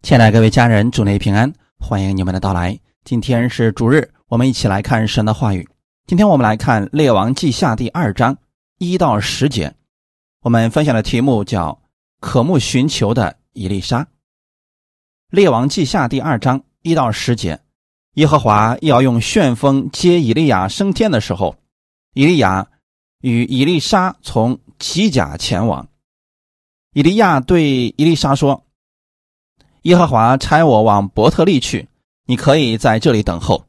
亲爱的各位家人，主内平安，欢迎你们的到来。今天是主日，我们一起来看神的话语。今天我们来看《列王记下》第二章一到十节。我们分享的题目叫“渴慕寻求的以利沙”。《列王记下》第二章一到十节，耶和华要用旋风接以利亚升天的时候，以利亚与以利沙从基甲前往。以利亚对以利沙说。耶和华差我往伯特利去，你可以在这里等候。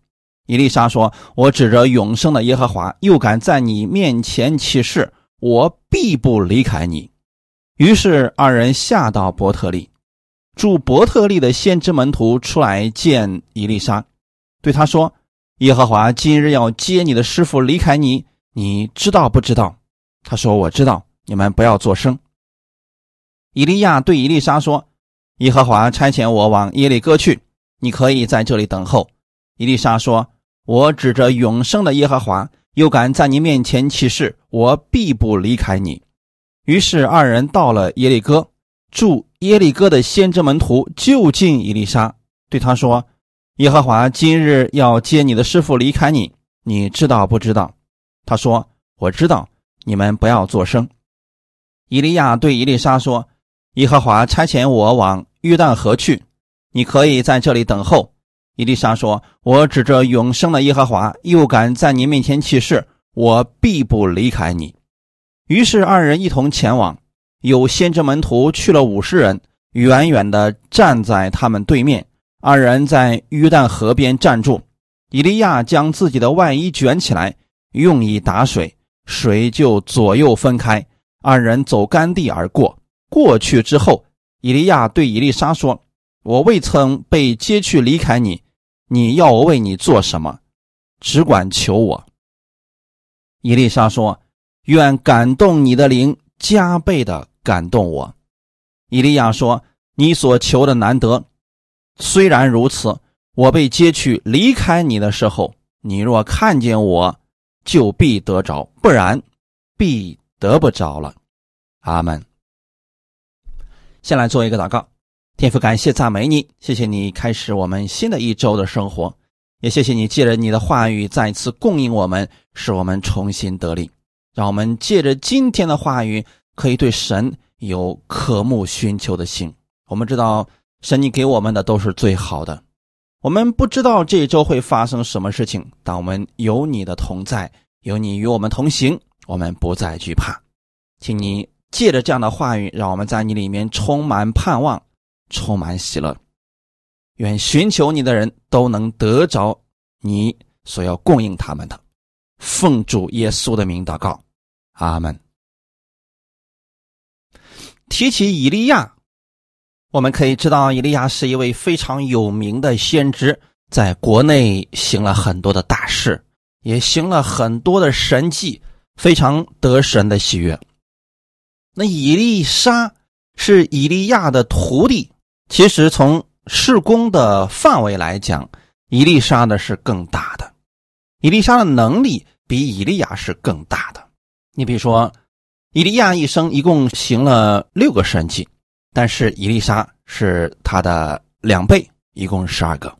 伊丽莎说：“我指着永生的耶和华，又敢在你面前起誓，我必不离开你。”于是二人下到伯特利，住伯特利的先知门徒出来见伊丽莎，对他说：“耶和华今日要接你的师傅离开你，你知道不知道？”他说：“我知道。”你们不要作声。以利亚对伊丽莎说。耶和华差遣我往耶利哥去，你可以在这里等候。伊丽莎说：“我指着永生的耶和华，又敢在你面前起誓，我必不离开你。”于是二人到了耶利哥，住耶利哥的先知门徒就近伊丽莎，对他说：“耶和华今日要接你的师傅离开你，你知道不知道？”他说：“我知道。”你们不要作声。以利亚对伊丽莎说：“耶和华差遣我往。”约旦河去，你可以在这里等候。伊丽莎说：“我指着永生的耶和华，又敢在你面前起誓，我必不离开你。”于是二人一同前往。有先知门徒去了五十人，远远的站在他们对面。二人在约旦河边站住。以利亚将自己的外衣卷起来，用以打水，水就左右分开。二人走干地而过。过去之后。以利亚对以利沙说：“我未曾被接去离开你，你要我为你做什么？只管求我。”以利沙说：“愿感动你的灵加倍的感动我。”以利亚说：“你所求的难得，虽然如此，我被接去离开你的时候，你若看见我，就必得着；不然，必得不着了。”阿门。先来做一个祷告，天父感谢赞美你，谢谢你开始我们新的一周的生活，也谢谢你借着你的话语再次供应我们，使我们重新得力。让我们借着今天的话语，可以对神有渴慕寻求的心。我们知道神你给我们的都是最好的，我们不知道这一周会发生什么事情，但我们有你的同在，有你与我们同行，我们不再惧怕，请你。借着这样的话语，让我们在你里面充满盼望，充满喜乐。愿寻求你的人都能得着你所要供应他们的。奉主耶稣的名祷告，阿门。提起以利亚，我们可以知道，以利亚是一位非常有名的先知，在国内行了很多的大事，也行了很多的神迹，非常得神的喜悦。那以利沙是以利亚的徒弟，其实从事工的范围来讲，以利沙的是更大的。以利沙的能力比以利亚是更大的。你比如说，以利亚一生一共行了六个神迹，但是以利沙是他的两倍，一共十二个。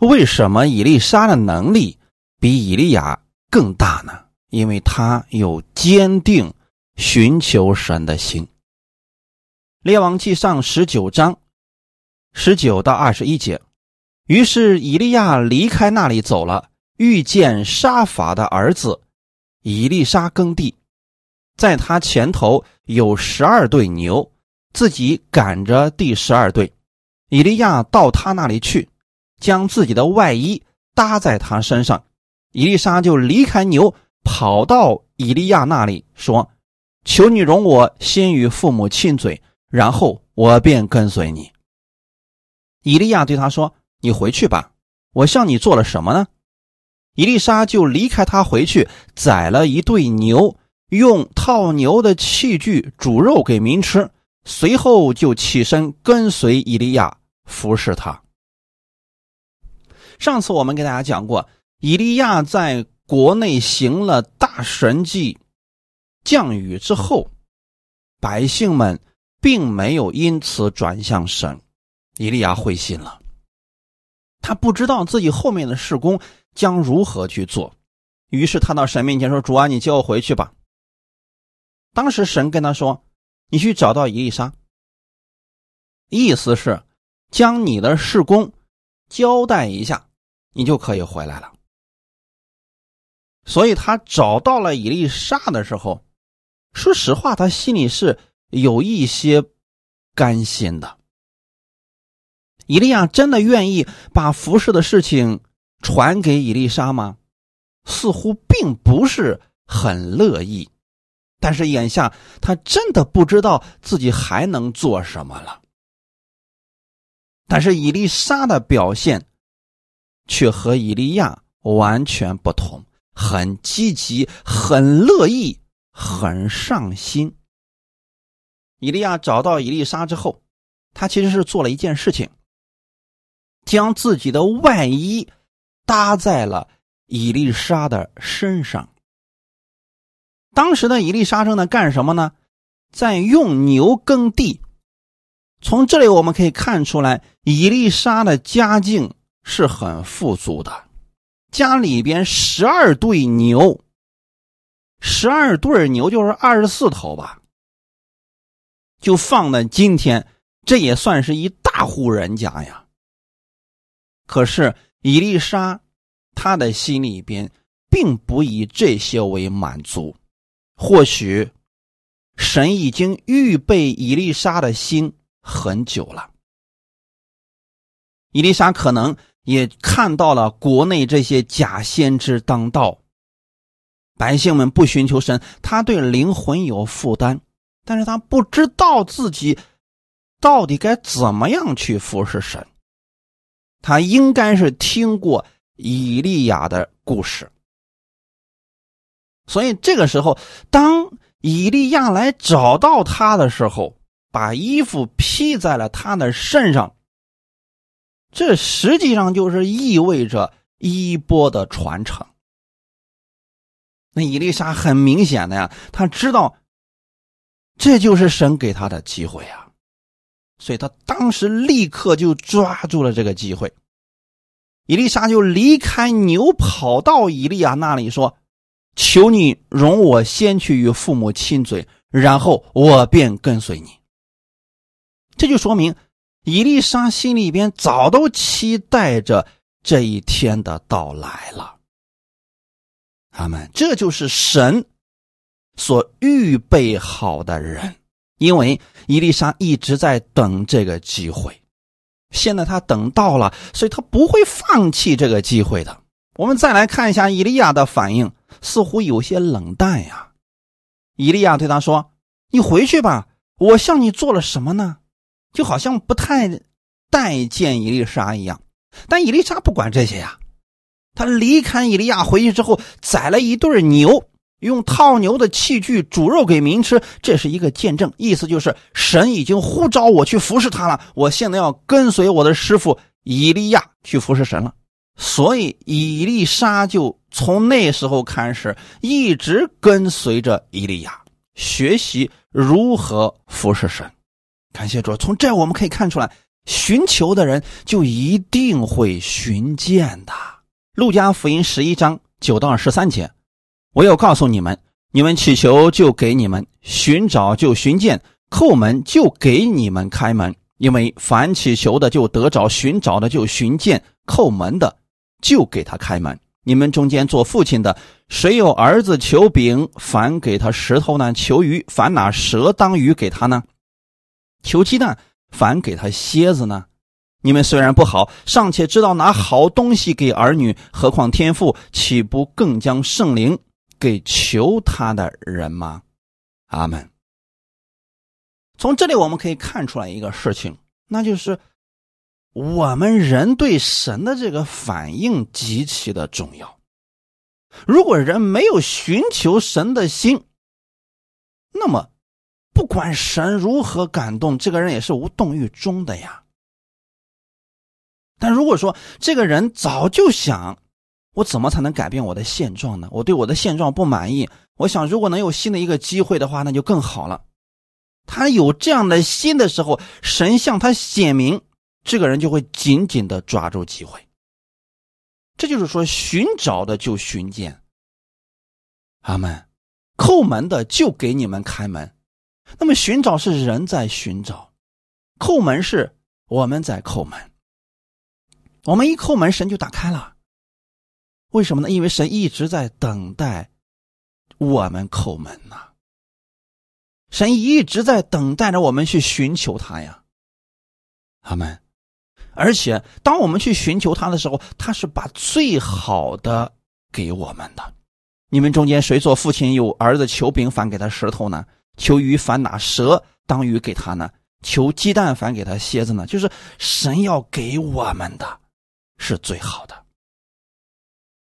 为什么以利沙的能力比以利亚更大呢？因为他有坚定。寻求神的心。列王记上十九章十九到二十一节，于是以利亚离开那里走了，遇见沙法的儿子以利沙耕地，在他前头有十二对牛，自己赶着第十二对。以利亚到他那里去，将自己的外衣搭在他身上，以利沙就离开牛，跑到以利亚那里说。求你容我先与父母亲嘴，然后我便跟随你。以利亚对他说：“你回去吧，我向你做了什么呢？”伊丽莎就离开他回去，宰了一对牛，用套牛的器具煮肉给民吃，随后就起身跟随以利亚服侍他。上次我们给大家讲过，以利亚在国内行了大神迹。降雨之后，百姓们并没有因此转向神，以利亚灰心了，他不知道自己后面的事工将如何去做，于是他到神面前说：“主啊，你叫我回去吧。”当时神跟他说：“你去找到以丽莎。”意思是将你的事工交代一下，你就可以回来了。所以他找到了以丽莎的时候，说实话，他心里是有一些甘心的。以利亚真的愿意把服侍的事情传给以丽莎吗？似乎并不是很乐意。但是眼下他真的不知道自己还能做什么了。但是以丽莎的表现却和以利亚完全不同，很积极，很乐意，很上心。以利亚找到以丽莎之后，他其实是做了一件事情。将自己的外衣搭在了伊丽莎的身上。当时的伊丽莎正在干什么呢？在用牛耕地。从这里我们可以看出来，伊丽莎的家境是很富足的，家里边十二对牛，十二对牛就是二十四头吧，就放在今天，这也算是一大户人家呀。可是伊丽莎，她的心里边并不以这些为满足。或许神已经预备伊丽莎的心很久了。伊丽莎可能也看到了国内这些假先知当道，百姓们不寻求神，他对灵魂有负担，但是他不知道自己到底该怎么样去服侍神。他应该是听过以利亚的故事，所以这个时候，当以利亚来找到他的时候，把衣服披在了他的身上，这实际上就是意味着衣钵的传承。那伊丽莎很明显的呀，他知道这就是神给他的机会啊。所以他当时立刻就抓住了这个机会，伊丽莎就离开牛，跑到以利亚那里说：“求你容我先去与父母亲嘴，然后我便跟随你。”这就说明伊丽莎心里边早都期待着这一天的到来了。他们这就是神所预备好的人。因为伊丽莎一直在等这个机会，现在他等到了，所以他不会放弃这个机会的。我们再来看一下伊利亚的反应，似乎有些冷淡呀。伊利亚对他说：“你回去吧，我向你做了什么呢？”就好像不太待见伊丽莎一样。但伊丽莎不管这些呀，他离开伊利亚回去之后，宰了一对牛。用套牛的器具煮肉给民吃，这是一个见证，意思就是神已经呼召我去服侍他了。我现在要跟随我的师傅以利亚去服侍神了。所以以利沙就从那时候开始一直跟随着以利亚，学习如何服侍神。感谢主，从这我们可以看出来，寻求的人就一定会寻见的。路加福音十一章九到十三节。我要告诉你们：你们祈求就给你们，寻找就寻见，叩门就给你们开门。因为凡祈求的就得着，寻找的就寻见，叩门的就给他开门。你们中间做父亲的，谁有儿子求饼，反给他石头呢？求鱼，反拿蛇当鱼给他呢？求鸡蛋，反给他蝎子呢？你们虽然不好，尚且知道拿好东西给儿女，何况天父岂不更将圣灵？给求他的人吗？阿门。从这里我们可以看出来一个事情，那就是我们人对神的这个反应极其的重要。如果人没有寻求神的心，那么不管神如何感动，这个人也是无动于衷的呀。但如果说这个人早就想，我怎么才能改变我的现状呢？我对我的现状不满意。我想，如果能有新的一个机会的话，那就更好了。他有这样的心的时候，神向他显明，这个人就会紧紧的抓住机会。这就是说，寻找的就寻见。阿门。叩门的就给你们开门。那么寻找是人在寻找，叩门是我们在叩门。我们一叩门，神就打开了。为什么呢？因为神一直在等待我们叩门呐。神一直在等待着我们去寻求他呀。阿门。而且，当我们去寻求他的时候，他是把最好的给我们的。你们中间谁做父亲有儿子求饼反给他石头呢？求鱼反拿蛇当鱼给他呢？求鸡蛋反给他蝎子呢？就是神要给我们的，是最好的。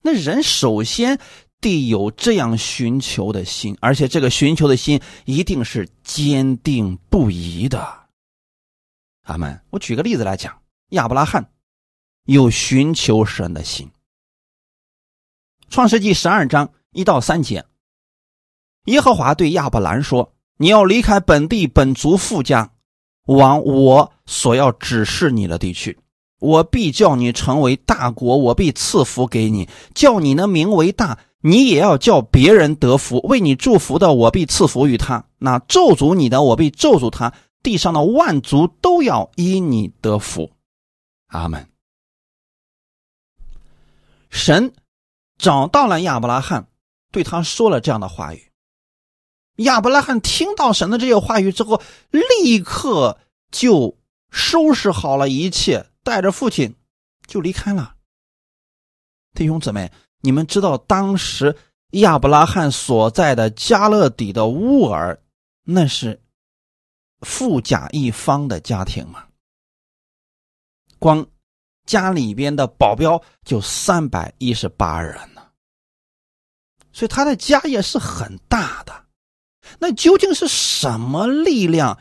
那人首先得有这样寻求的心，而且这个寻求的心一定是坚定不移的。阿门。我举个例子来讲。亚伯拉罕有寻求神的心。创世纪十二章一到三节，耶和华对亚伯兰说：“你要离开本地本族富家，往我所要指示你的地区。我必叫你成为大国，我必赐福给你，叫你的名为大。你也要叫别人得福。为你祝福的，我必赐福于他；那咒诅你的，我必咒诅他。地上的万族都要因你得福。”阿门。神找到了亚伯拉罕，对他说了这样的话语。亚伯拉罕听到神的这些话语之后，立刻就收拾好了一切，带着父亲就离开了。弟兄姊妹，你们知道当时亚伯拉罕所在的加勒底的乌尔，那是富甲一方的家庭吗？光家里边的保镖就三百一十八人呢，所以他的家业是很大的。那究竟是什么力量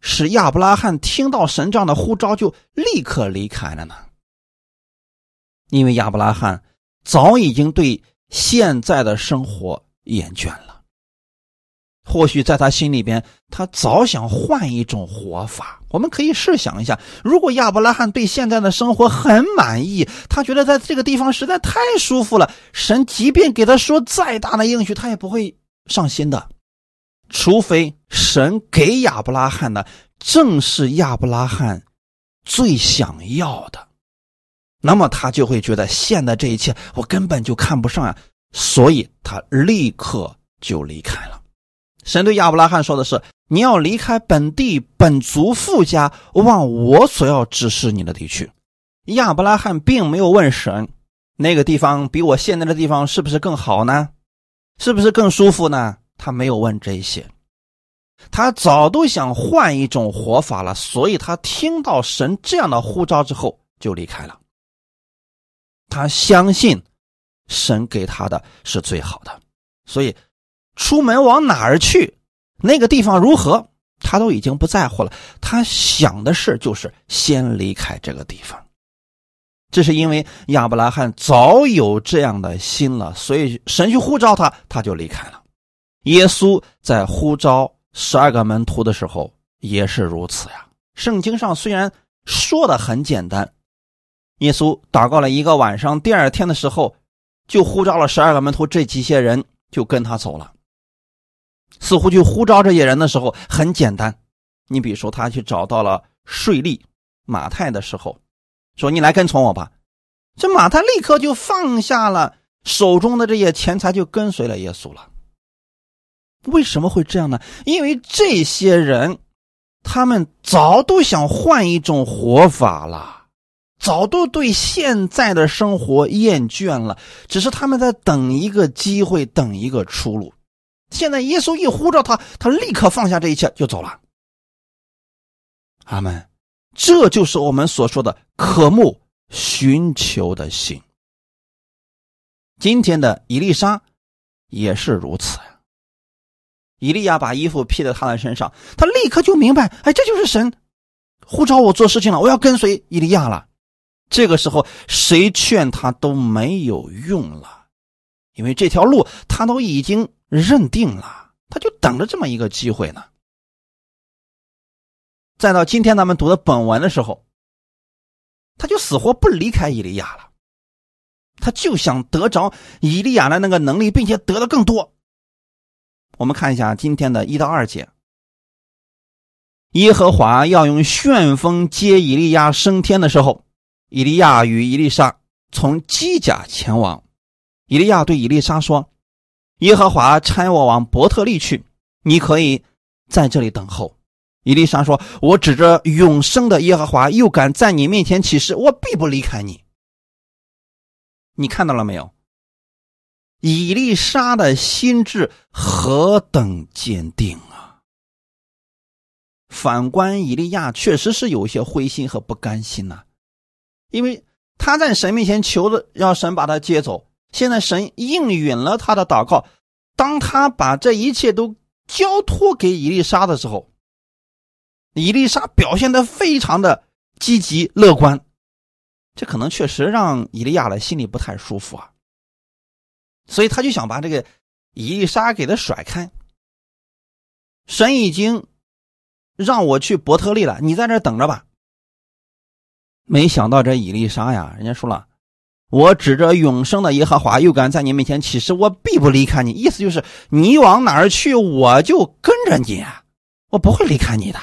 使亚伯拉罕听到神这样的呼召就立刻离开了呢？因为亚伯拉罕早已经对现在的生活厌倦了。或许在他心里边，他早想换一种活法。我们可以试想一下，如果亚伯拉罕对现在的生活很满意，他觉得在这个地方实在太舒服了，神即便给他说再大的应许，他也不会上心的。除非神给亚伯拉罕的正是亚伯拉罕最想要的，那么他就会觉得现在这一切我根本就看不上呀，所以他立刻就离开了。神对亚伯拉罕说的是：“你要离开本地本族富家，往我所要指示你的地区。”亚伯拉罕并没有问神：“那个地方比我现在的地方是不是更好呢？是不是更舒服呢？”他没有问这些，他早都想换一种活法了。所以他听到神这样的呼召之后就离开了。他相信神给他的是最好的，所以。出门往哪儿去，那个地方如何，他都已经不在乎了。他想的事就是先离开这个地方。这是因为亚伯拉罕早有这样的心了，所以神去呼召他，他就离开了。耶稣在呼召十二个门徒的时候也是如此呀。圣经上虽然说的很简单，耶稣祷告了一个晚上，第二天的时候就呼召了十二个门徒，这几些人就跟他走了。似乎去呼召这些人的时候很简单，你比如说他去找到了税吏马太的时候，说你来跟从我吧，这马太立刻就放下了手中的这些钱财，就跟随了耶稣了。为什么会这样呢？因为这些人，他们早都想换一种活法了，早都对现在的生活厌倦了，只是他们在等一个机会，等一个出路。现在耶稣一呼召他，他立刻放下这一切就走了。阿门。这就是我们所说的渴慕寻求的心。今天的伊丽莎也是如此。以利亚把衣服披在他的身上，他立刻就明白，哎，这就是神呼召我做事情了，我要跟随以利亚了。这个时候，谁劝他都没有用了，因为这条路他都已经。认定了，他就等着这么一个机会呢。再到今天咱们读的本文的时候，他就死活不离开以利亚了。他就想得着以利亚的那个能力，并且得的更多。我们看一下今天的一到二节。耶和华要用旋风接以利亚升天的时候，以利亚与以利沙从基甲前往。以利亚对以利沙说：“耶和华差我往伯特利去，你可以在这里等候。”以利沙说：“我指着永生的耶和华，又敢在你面前起誓，我必不离开你。”你看到了没有？以利沙的心智何等坚定啊！反观以利亚，确实是有些灰心和不甘心呐，因为他在神面前求着，让神把他接走。现在神应允了他的祷告，当他把这一切都交托给伊丽莎的时候，伊丽莎表现的非常的积极乐观，这可能确实让以利亚的心里不太舒服啊，所以他就想把这个伊丽莎给他甩开。神已经让我去伯特利了，你在这等着吧。没想到这伊丽莎呀，人家说了。我指着永生的耶和华，又敢在你面前起誓，我必不离开你。意思就是，你往哪儿去，我就跟着你，我不会离开你的。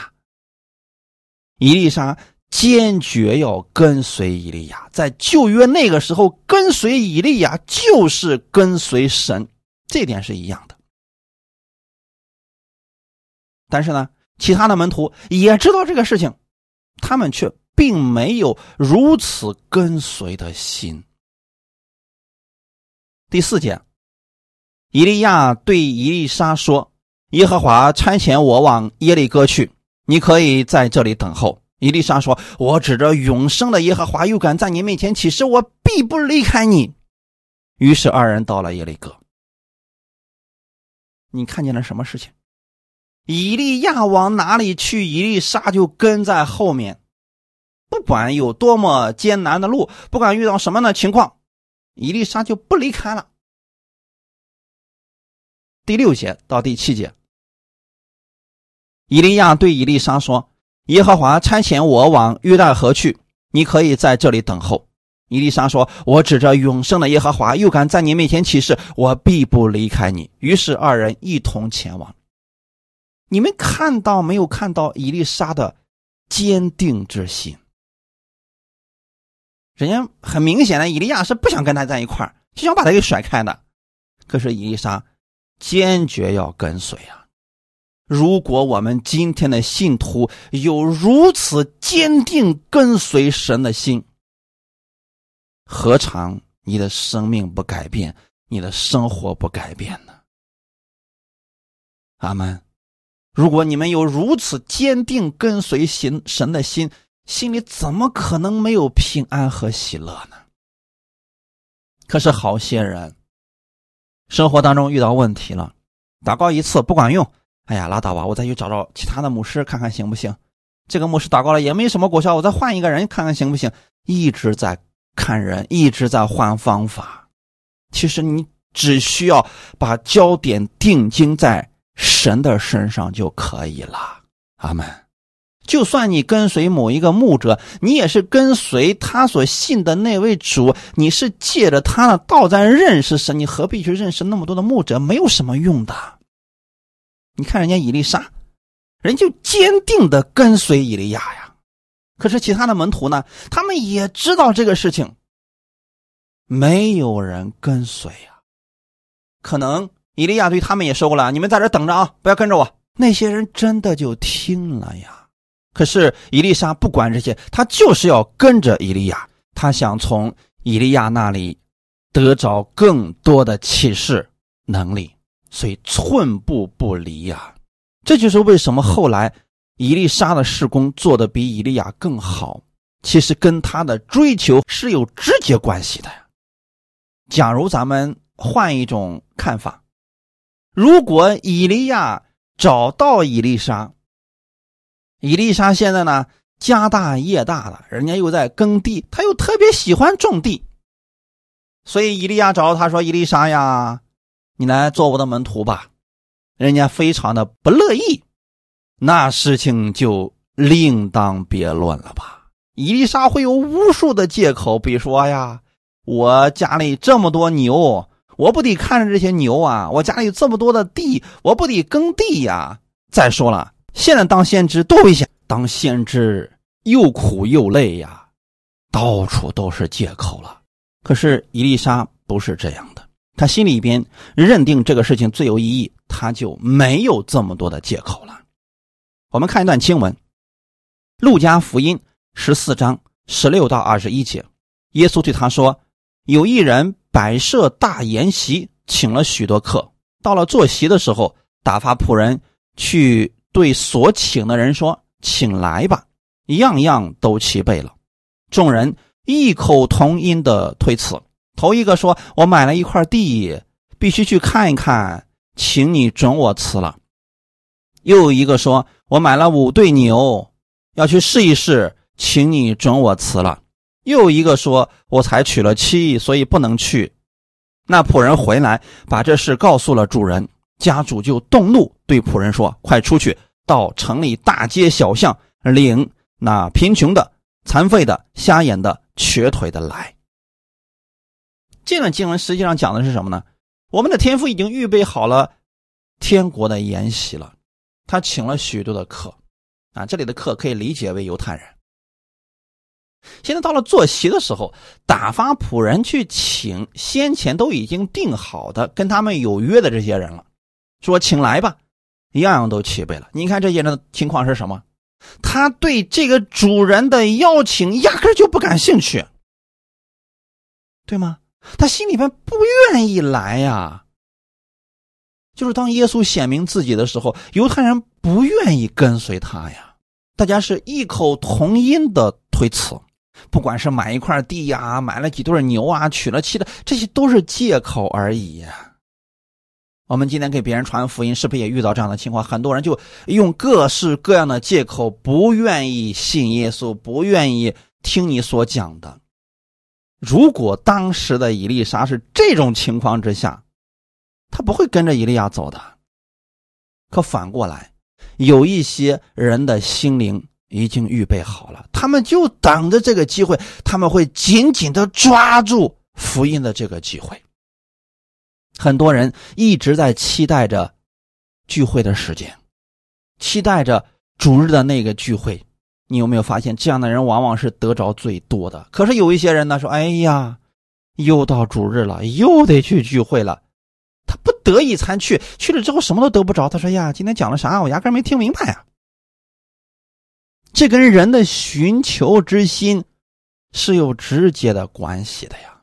伊丽莎坚决要跟随以利亚，在旧约那个时候，跟随以利亚就是跟随神，这点是一样的。但是呢，其他的门徒也知道这个事情，他们却并没有如此跟随的心。第四节，以利亚对伊丽莎说：“耶和华差遣我往耶利哥去，你可以在这里等候。”伊丽莎说：“我指着永生的耶和华，又敢在你面前起誓，我必不离开你。”于是二人到了耶利哥。你看见了什么事情？以利亚往哪里去，伊丽莎就跟在后面，不管有多么艰难的路，不管遇到什么样的情况。伊丽莎就不离开了。第六节到第七节，以利亚对以丽莎说：“耶和华差遣我往约旦河去，你可以在这里等候。”伊丽莎说：“我指着永生的耶和华，又敢在你面前起誓，我必不离开你。”于是二人一同前往。你们看到没有？看到伊丽莎的坚定之心。人家很明显的，以利亚是不想跟他在一块儿，就想把他给甩开的。可是伊丽莎坚决要跟随啊！如果我们今天的信徒有如此坚定跟随神的心，何尝你的生命不改变，你的生活不改变呢？阿门！如果你们有如此坚定跟随神神的心，心里怎么可能没有平安和喜乐呢？可是好些人生活当中遇到问题了，祷告一次不管用，哎呀，拉倒吧，我再去找找其他的牧师看看行不行？这个牧师祷告了也没什么果效，我再换一个人看看行不行？一直在看人，一直在换方法。其实你只需要把焦点定睛在神的身上就可以了。阿门。就算你跟随某一个牧者，你也是跟随他所信的那位主，你是借着他的道在认识神，你何必去认识那么多的牧者？没有什么用的。你看人家伊丽莎，人就坚定的跟随以利亚呀。可是其他的门徒呢？他们也知道这个事情，没有人跟随呀。可能以利亚对他们也说过了：“你们在这等着啊，不要跟着我。”那些人真的就听了呀。可是伊丽莎不管这些，他就是要跟着以利亚，他想从以利亚那里得着更多的启示能力，所以寸步不离呀。这就是为什么后来伊丽莎的事工做的比以利亚更好，其实跟他的追求是有直接关系的呀。假如咱们换一种看法，如果以利亚找到伊丽莎，伊丽莎现在呢，家大业大了，人家又在耕地，他又特别喜欢种地，所以伊利亚找到他说：“伊丽莎呀，你来做我的门徒吧。”人家非常的不乐意，那事情就另当别论了吧。伊丽莎会有无数的借口，比如说呀，我家里这么多牛，我不得看着这些牛啊；我家里有这么多的地，我不得耕地呀。再说了，现在当先知多危险，当先知又苦又累呀，到处都是借口了。可是伊丽莎不是这样的，他心里边认定这个事情最有意义，他就没有这么多的借口了。我们看一段经文，《路加福音》。十四章十六到二十一节，耶稣对他说：“有一人摆设大筵席，请了许多客。到了坐席的时候，打发仆人去对所请的人说：‘请来吧，样样都齐备了。’众人异口同音的推辞。头一个说：‘我买了一块地，必须去看一看，请你准我辞了。’又一个说：‘我买了五对牛，要去试一试。’请你准我辞了。又一个说：“我才娶了妻，所以不能去。”那仆人回来，把这事告诉了主人。家主就动怒，对仆人说：“快出去，到城里大街小巷，领那贫穷的、残废的、瞎眼的、瘸腿的来。”这段经文实际上讲的是什么呢？我们的天父已经预备好了天国的筵席了，他请了许多的客，啊，这里的客可以理解为犹太人。现在到了坐席的时候，打发仆人去请先前都已经定好的、跟他们有约的这些人了，说请来吧，样样都齐备了。你看这些人的情况是什么？他对这个主人的邀请压根就不感兴趣，对吗？他心里边不愿意来呀。就是当耶稣显明自己的时候，犹太人不愿意跟随他呀，大家是异口同音的推辞。不管是买一块地呀，买了几对牛啊，娶了妻的，这些都是借口而已呀。我们今天给别人传福音，是不是也遇到这样的情况？很多人就用各式各样的借口，不愿意信耶稣，不愿意听你所讲的。如果当时的伊丽莎是这种情况之下，他不会跟着伊利亚走的。可反过来，有一些人的心灵。已经预备好了，他们就等着这个机会，他们会紧紧的抓住福音的这个机会。很多人一直在期待着聚会的时间，期待着主日的那个聚会。你有没有发现，这样的人往往是得着最多的？可是有一些人呢，说：“哎呀，又到主日了，又得去聚会了。”他不得已才去，去了之后什么都得不着。他说：“呀，今天讲了啥？我压根没听明白呀。”这跟人的寻求之心是有直接的关系的呀。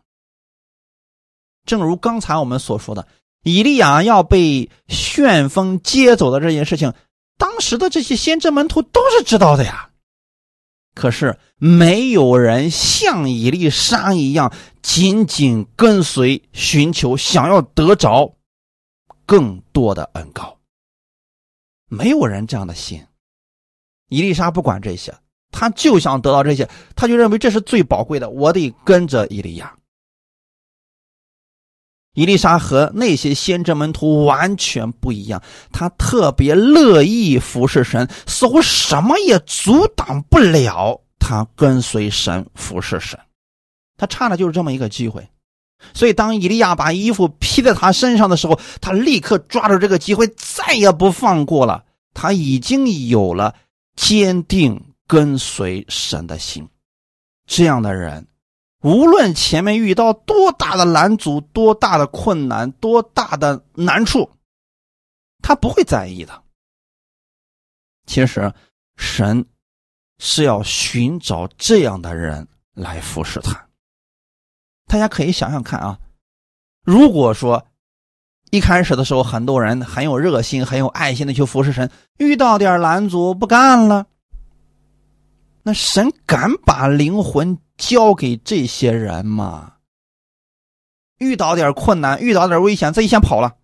正如刚才我们所说的，以利亚要被旋风接走的这件事情，当时的这些先知门徒都是知道的呀。可是没有人像伊丽莎一样紧紧跟随、寻求，想要得着更多的恩高。没有人这样的心。伊丽莎不管这些，他就想得到这些，他就认为这是最宝贵的，我得跟着伊利亚。伊丽莎和那些先知门徒完全不一样，他特别乐意服侍神，似乎什么也阻挡不了他跟随神、服侍神。他差的就是这么一个机会，所以当伊利亚把衣服披在他身上的时候，他立刻抓住这个机会，再也不放过了。他已经有了。坚定跟随神的心，这样的人，无论前面遇到多大的拦阻、多大的困难、多大的难处，他不会在意的。其实，神是要寻找这样的人来服侍他。大家可以想想看啊，如果说一开始的时候，很多人很有热心、很有爱心的去服侍神。遇到点拦阻不干了，那神敢把灵魂交给这些人嘛？遇到点困难，遇到点危险，自己先跑了，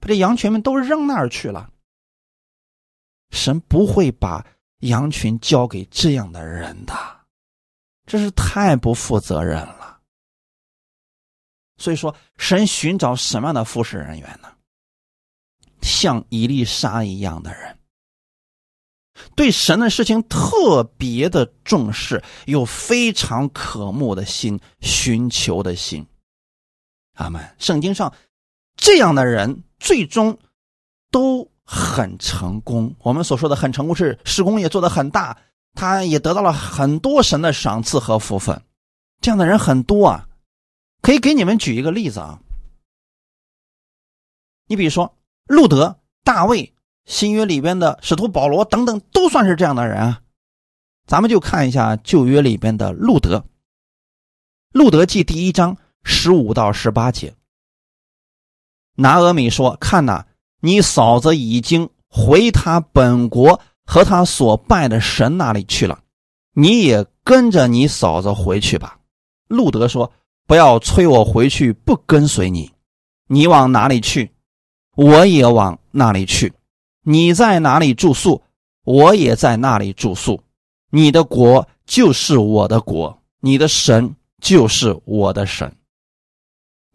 把这羊群们都扔那儿去了。神不会把羊群交给这样的人的，这是太不负责任了。所以说，神寻找什么样的服侍人员呢？像伊丽莎一样的人，对神的事情特别的重视，有非常渴慕的心，寻求的心。阿门。圣经上这样的人最终都很成功。我们所说的很成功，是施工也做得很大，他也得到了很多神的赏赐和福分。这样的人很多啊，可以给你们举一个例子啊。你比如说路德、大卫。新约里边的使徒保罗等等都算是这样的人啊，咱们就看一下旧约里边的路德。路德记第一章十五到十八节，拿俄米说：“看呐，你嫂子已经回他本国和他所拜的神那里去了，你也跟着你嫂子回去吧。”路德说：“不要催我回去，不跟随你。你往哪里去，我也往那里去。”你在哪里住宿，我也在那里住宿。你的国就是我的国，你的神就是我的神。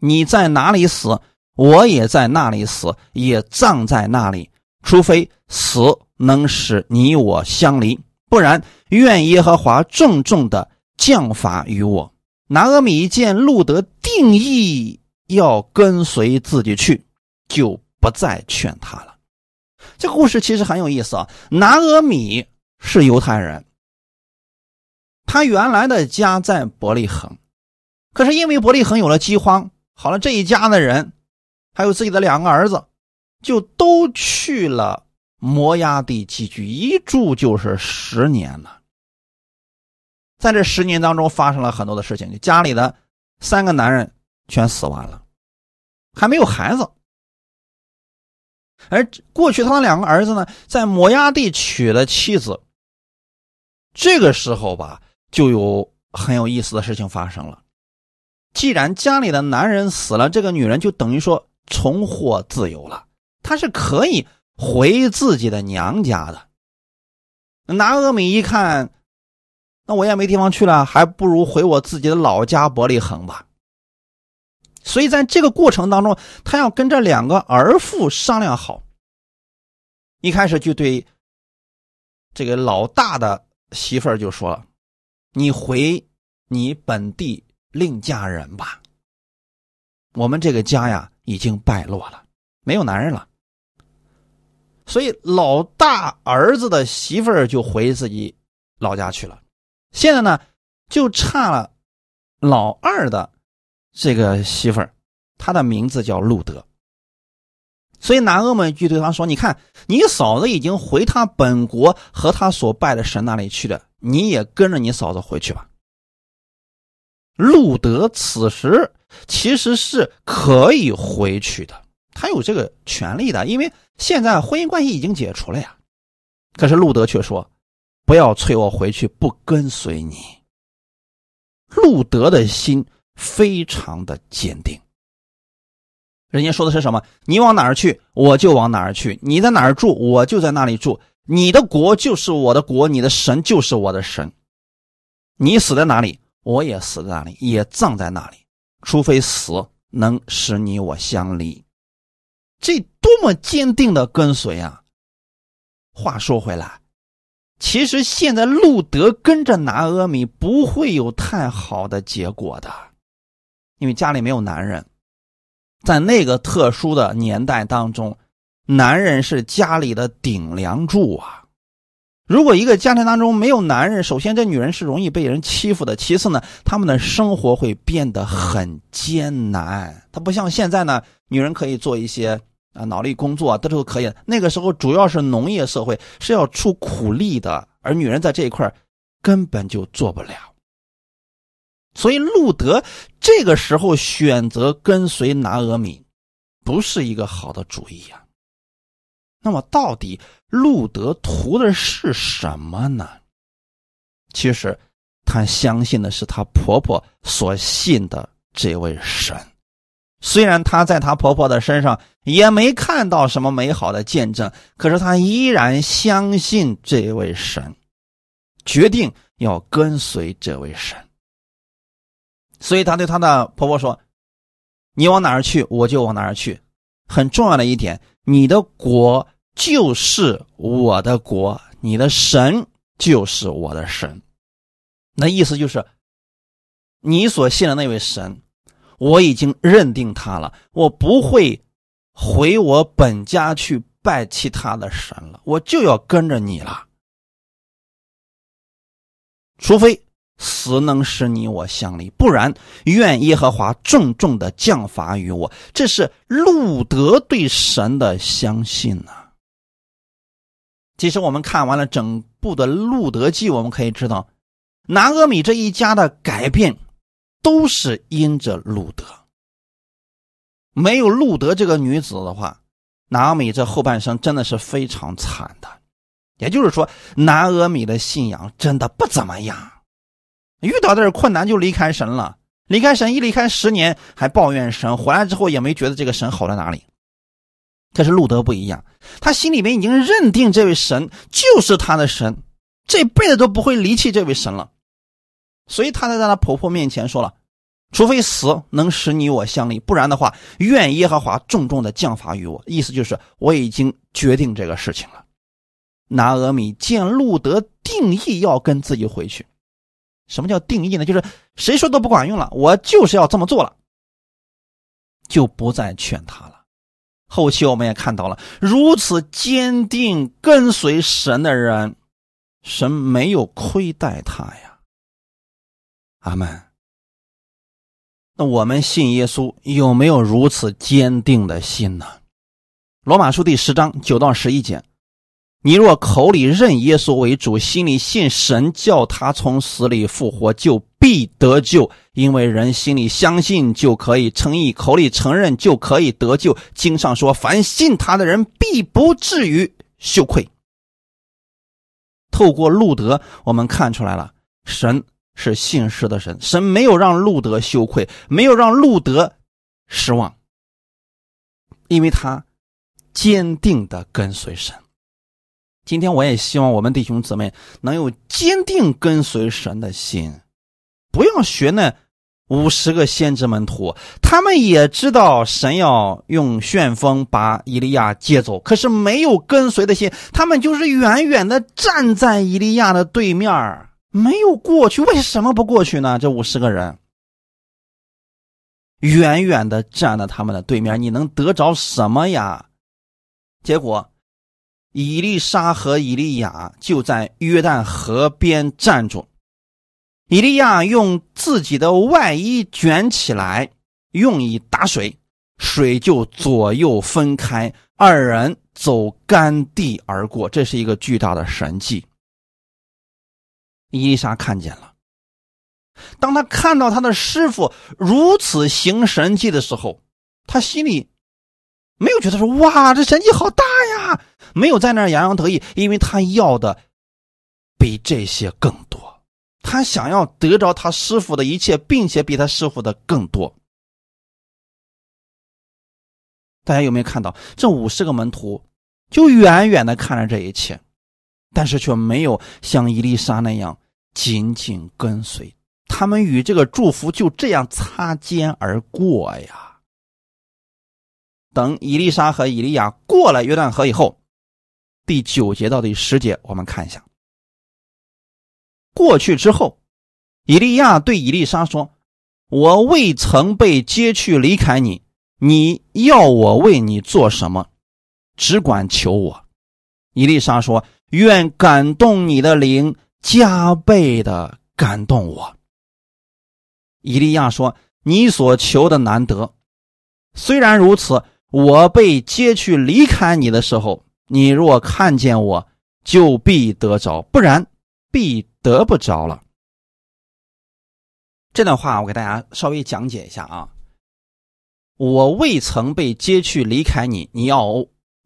你在哪里死，我也在那里死，也葬在那里。除非死能使你我相离，不然愿耶和华重重的降罚于我。拿阿米见路德定义要跟随自己去，就不再劝他了。这故事其实很有意思啊。拿俄米是犹太人，他原来的家在伯利恒，可是因为伯利恒有了饥荒，好了，这一家的人还有自己的两个儿子，就都去了摩崖地寄居，一住就是十年了。在这十年当中，发生了很多的事情，家里的三个男人全死完了，还没有孩子。而过去他的两个儿子呢，在摩崖地娶了妻子。这个时候吧，就有很有意思的事情发生了。既然家里的男人死了，这个女人就等于说重获自由了，她是可以回自己的娘家的。拿俄米一看，那我也没地方去了，还不如回我自己的老家伯利恒吧。所以在这个过程当中，他要跟这两个儿妇商量好。一开始就对这个老大的媳妇儿就说了：“你回你本地另嫁人吧。我们这个家呀已经败落了，没有男人了。所以老大儿子的媳妇儿就回自己老家去了。现在呢，就差了老二的。”这个媳妇儿，她的名字叫路德。所以拿俄们就对他说：“你看，你嫂子已经回他本国和他所拜的神那里去了，你也跟着你嫂子回去吧。”路德此时其实是可以回去的，他有这个权利的，因为现在婚姻关系已经解除了呀。可是路德却说：“不要催我回去，不跟随你。”路德的心。非常的坚定。人家说的是什么？你往哪儿去，我就往哪儿去；你在哪儿住，我就在那里住。你的国就是我的国，你的神就是我的神。你死在哪里，我也死在哪里，也葬在那里。除非死能使你我相离。这多么坚定的跟随啊！话说回来，其实现在路德跟着拿阿米不会有太好的结果的。因为家里没有男人，在那个特殊的年代当中，男人是家里的顶梁柱啊。如果一个家庭当中没有男人，首先这女人是容易被人欺负的；其次呢，他们的生活会变得很艰难。他不像现在呢，女人可以做一些啊脑力工作，这都可以。那个时候主要是农业社会，是要出苦力的，而女人在这一块根本就做不了。所以，路德这个时候选择跟随拿俄米，不是一个好的主意呀。那么，到底路德图的是什么呢？其实，他相信的是他婆婆所信的这位神。虽然他在他婆婆的身上也没看到什么美好的见证，可是他依然相信这位神，决定要跟随这位神。所以，他对他的婆婆说：“你往哪儿去，我就往哪儿去。很重要的一点，你的国就是我的国，你的神就是我的神。那意思就是，你所信的那位神，我已经认定他了，我不会回我本家去拜其他的神了，我就要跟着你了，除非。死能使你我相离，不然愿耶和华重重的降罚于我。这是路德对神的相信呐。其实我们看完了整部的《路德记》，我们可以知道，拿阿米这一家的改变，都是因着路德。没有路德这个女子的话，拿阿米这后半生真的是非常惨的。也就是说，拿阿米的信仰真的不怎么样。遇到点困难就离开神了，离开神一离开十年还抱怨神，回来之后也没觉得这个神好在哪里。可是路德不一样，他心里面已经认定这位神就是他的神，这辈子都不会离弃这位神了。所以他在他婆婆面前说了：“除非死能使你我相离，不然的话，愿耶和华重重的降罚于我。”意思就是我已经决定这个事情了。拿俄米见路德定义要跟自己回去。什么叫定义呢？就是谁说都不管用了，我就是要这么做了，就不再劝他了。后期我们也看到了，如此坚定跟随神的人，神没有亏待他呀。阿门。那我们信耶稣有没有如此坚定的心呢？罗马书第十章九到十一节。你若口里认耶稣为主，心里信神叫他从死里复活，就必得救。因为人心里相信就可以称义，口里承认就可以得救。经上说：“凡信他的人，必不至于羞愧。”透过路德，我们看出来了，神是信实的神，神没有让路德羞愧，没有让路德失望，因为他坚定的跟随神。今天我也希望我们弟兄姊妹能有坚定跟随神的心，不要学那五十个先知门徒，他们也知道神要用旋风把以利亚接走，可是没有跟随的心，他们就是远远的站在以利亚的对面，没有过去。为什么不过去呢？这五十个人远远的站在他们的对面，你能得着什么呀？结果。以利沙和以利亚就在约旦河边站住。以利亚用自己的外衣卷起来，用以打水，水就左右分开，二人走干地而过。这是一个巨大的神迹。伊丽莎看见了，当他看到他的师傅如此行神迹的时候，他心里。没有觉得说哇，这神迹好大呀！没有在那儿洋洋得意，因为他要的比这些更多，他想要得着他师傅的一切，并且比他师傅的更多。大家有没有看到这五十个门徒就远远的看着这一切，但是却没有像伊丽莎那样紧紧跟随，他们与这个祝福就这样擦肩而过呀。等伊丽莎和以利亚过了约旦河以后，第九节到第十节，我们看一下。过去之后，以利亚对以丽莎说：“我未曾被接去离开你，你要我为你做什么？只管求我。”伊丽莎说：“愿感动你的灵加倍的感动我。”以利亚说：“你所求的难得，虽然如此。”我被接去离开你的时候，你若看见我，就必得着；不然，必得不着了。这段话我给大家稍微讲解一下啊。我未曾被接去离开你，你要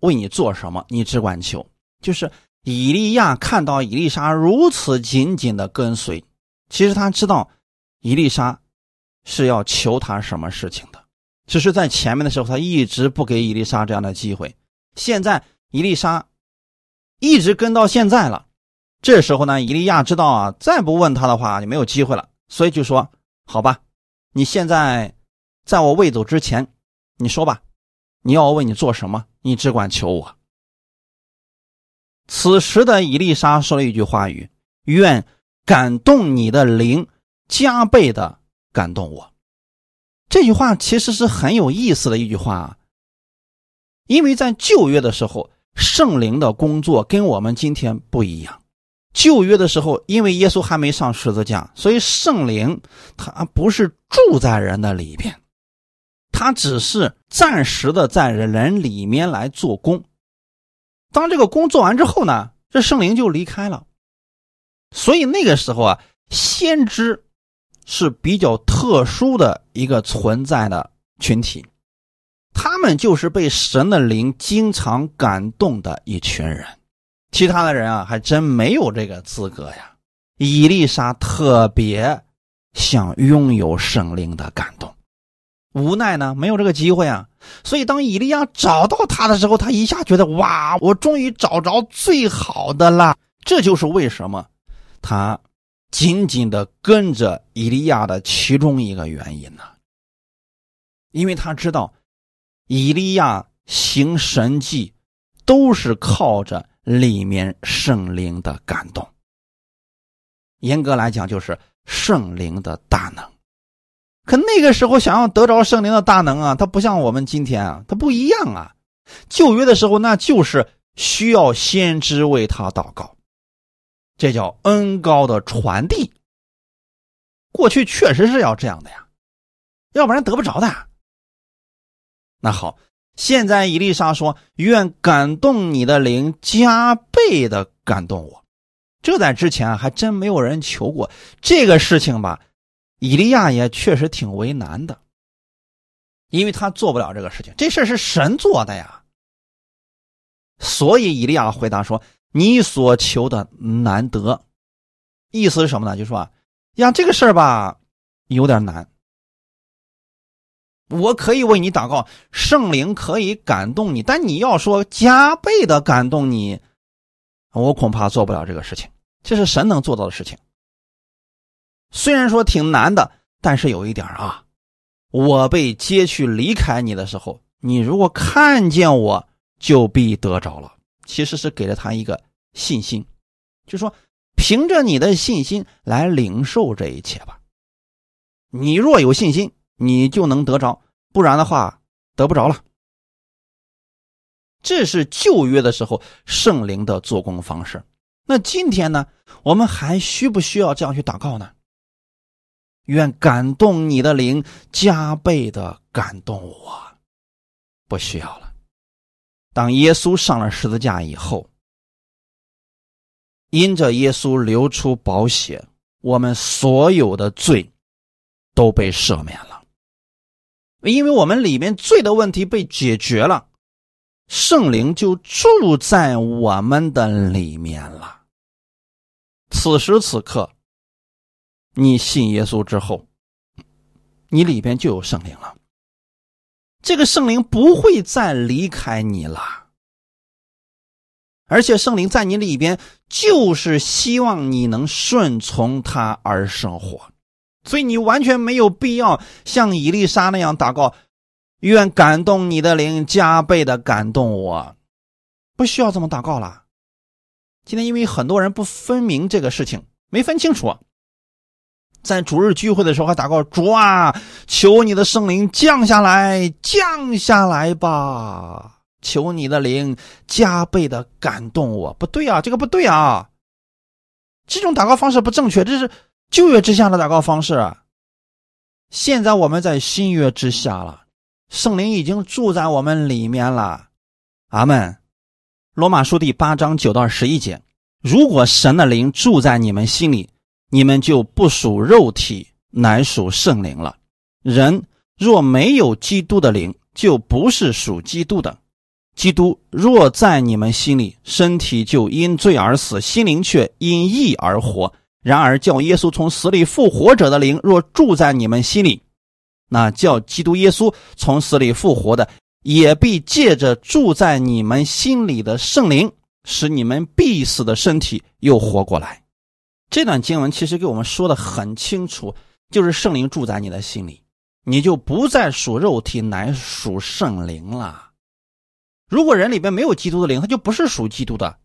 为你做什么？你只管求。就是以利亚看到以丽莎如此紧紧的跟随，其实他知道以丽莎是要求他什么事情的。只是在前面的时候，他一直不给伊丽莎这样的机会。现在伊丽莎一直跟到现在了。这时候呢，伊利亚知道啊，再不问他的话就没有机会了，所以就说：“好吧，你现在在我未走之前，你说吧，你要我为你做什么？你只管求我。”此时的伊丽莎说了一句话语：“愿感动你的灵加倍的感动我。”这句话其实是很有意思的一句话啊，因为在旧约的时候，圣灵的工作跟我们今天不一样。旧约的时候，因为耶稣还没上十字架，所以圣灵他不是住在人的里边，他只是暂时的在人里面来做工。当这个工做完之后呢，这圣灵就离开了。所以那个时候啊，先知。是比较特殊的一个存在的群体，他们就是被神的灵经常感动的一群人，其他的人啊还真没有这个资格呀。伊丽莎特别想拥有圣灵的感动，无奈呢没有这个机会啊。所以当伊利亚找到他的时候，他一下觉得哇，我终于找着最好的了。这就是为什么他。紧紧的跟着伊利亚的其中一个原因呢，因为他知道，以利亚行神迹都是靠着里面圣灵的感动。严格来讲，就是圣灵的大能。可那个时候想要得着圣灵的大能啊，它不像我们今天啊，它不一样啊。旧约的时候，那就是需要先知为他祷告。这叫恩高的传递。过去确实是要这样的呀，要不然得不着的。那好，现在伊丽莎说：“愿感动你的灵加倍的感动我。”这在之前还真没有人求过这个事情吧？以利亚也确实挺为难的，因为他做不了这个事情，这事是神做的呀。所以以利亚回答说。你所求的难得，意思是什么呢？就说啊，呀，这个事儿吧，有点难。我可以为你祷告，圣灵可以感动你，但你要说加倍的感动你，我恐怕做不了这个事情。这是神能做到的事情。虽然说挺难的，但是有一点啊，我被接去离开你的时候，你如果看见我，就必得着了。其实是给了他一个信心，就说凭着你的信心来领受这一切吧。你若有信心，你就能得着；不然的话，得不着了。这是旧约的时候圣灵的做工方式。那今天呢？我们还需不需要这样去祷告呢？愿感动你的灵加倍的感动我，不需要了。当耶稣上了十字架以后，因着耶稣流出宝血，我们所有的罪都被赦免了。因为我们里面罪的问题被解决了，圣灵就住在我们的里面了。此时此刻，你信耶稣之后，你里边就有圣灵了。这个圣灵不会再离开你了，而且圣灵在你里边就是希望你能顺从他而生活，所以你完全没有必要像伊丽莎那样祷告，愿感动你的灵加倍的感动我，不需要这么祷告了。今天因为很多人不分明这个事情，没分清楚。在主日聚会的时候还祷告主啊，求你的圣灵降下来，降下来吧！求你的灵加倍的感动我。不对啊，这个不对啊，这种祷告方式不正确，这是旧约之下的祷告方式。现在我们在新约之下了，圣灵已经住在我们里面了。阿门。罗马书第八章九到十一节：如果神的灵住在你们心里。你们就不属肉体，乃属圣灵了。人若没有基督的灵，就不是属基督的。基督若在你们心里，身体就因罪而死，心灵却因义而活。然而叫耶稣从死里复活者的灵，若住在你们心里，那叫基督耶稣从死里复活的，也必借着住在你们心里的圣灵，使你们必死的身体又活过来。这段经文其实给我们说的很清楚，就是圣灵住在你的心里，你就不再属肉体，乃属圣灵了。如果人里边没有基督的灵，他就不是属基督的。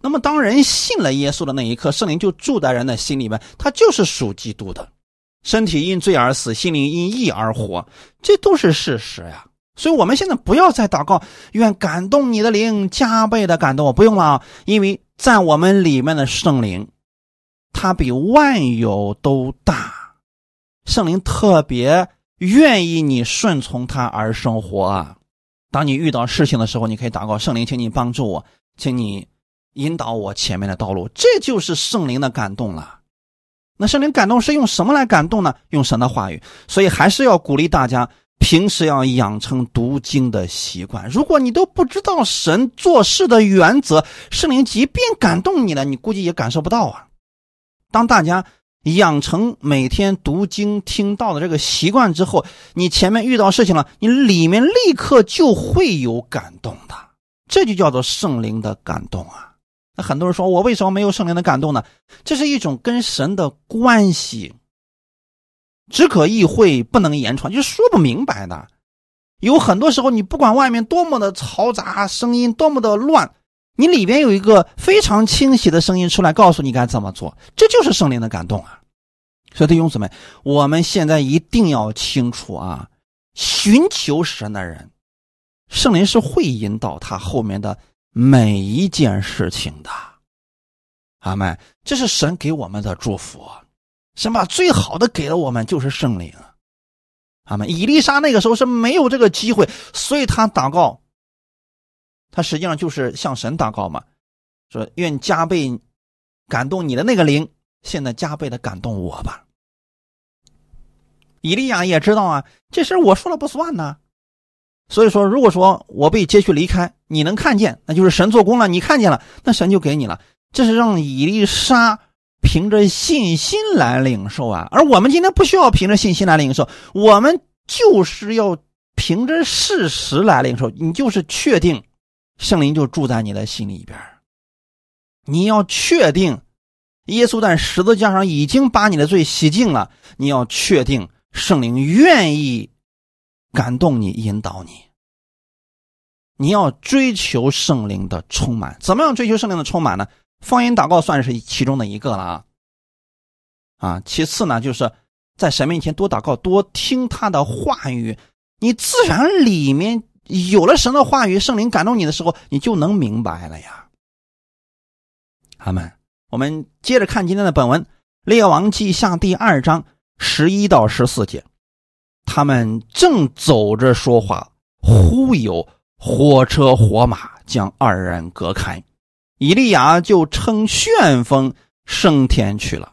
那么，当人信了耶稣的那一刻，圣灵就住在人的心里面，他就是属基督的。身体因罪而死，心灵因义而活，这都是事实呀。所以，我们现在不要再祷告，愿感动你的灵加倍的感动我，不用了，因为在我们里面的圣灵，他比万有都大。圣灵特别愿意你顺从他而生活啊。当你遇到事情的时候，你可以祷告圣灵，请你帮助我，请你引导我前面的道路，这就是圣灵的感动了。那圣灵感动是用什么来感动呢？用神的话语。所以还是要鼓励大家，平时要养成读经的习惯。如果你都不知道神做事的原则，圣灵即便感动你了，你估计也感受不到啊。当大家。养成每天读经听到的这个习惯之后，你前面遇到事情了，你里面立刻就会有感动的，这就叫做圣灵的感动啊。那很多人说我为什么没有圣灵的感动呢？这是一种跟神的关系，只可意会不能言传，就是说不明白的。有很多时候，你不管外面多么的嘈杂，声音多么的乱。你里边有一个非常清晰的声音出来，告诉你该怎么做，这就是圣灵的感动啊！所以弟兄姊妹，我们现在一定要清楚啊，寻求神的人，圣灵是会引导他后面的每一件事情的。阿门！这是神给我们的祝福，神把最好的给了我们，就是圣灵。阿门！伊丽莎那个时候是没有这个机会，所以他祷告。他实际上就是向神祷告嘛，说愿加倍感动你的那个灵，现在加倍的感动我吧。以利亚也知道啊，这事我说了不算呢。所以说，如果说我被接去离开，你能看见，那就是神做工了，你看见了，那神就给你了。这是让以利沙凭着信心来领受啊。而我们今天不需要凭着信心来领受，我们就是要凭着事实来领受。你就是确定。圣灵就住在你的心里边你要确定耶稣在十字架上已经把你的罪洗净了，你要确定圣灵愿意感动你、引导你。你要追求圣灵的充满，怎么样追求圣灵的充满呢？方言祷告算是其中的一个了啊。啊，其次呢，就是在神面前多祷告，多听他的话语，你自然里面。有了神的话语，圣灵感动你的时候，你就能明白了呀。阿门。我们接着看今天的本文《列王记下》第二章十一到十四节。他们正走着说话，忽有火车火马将二人隔开，以利亚就乘旋风升天去了。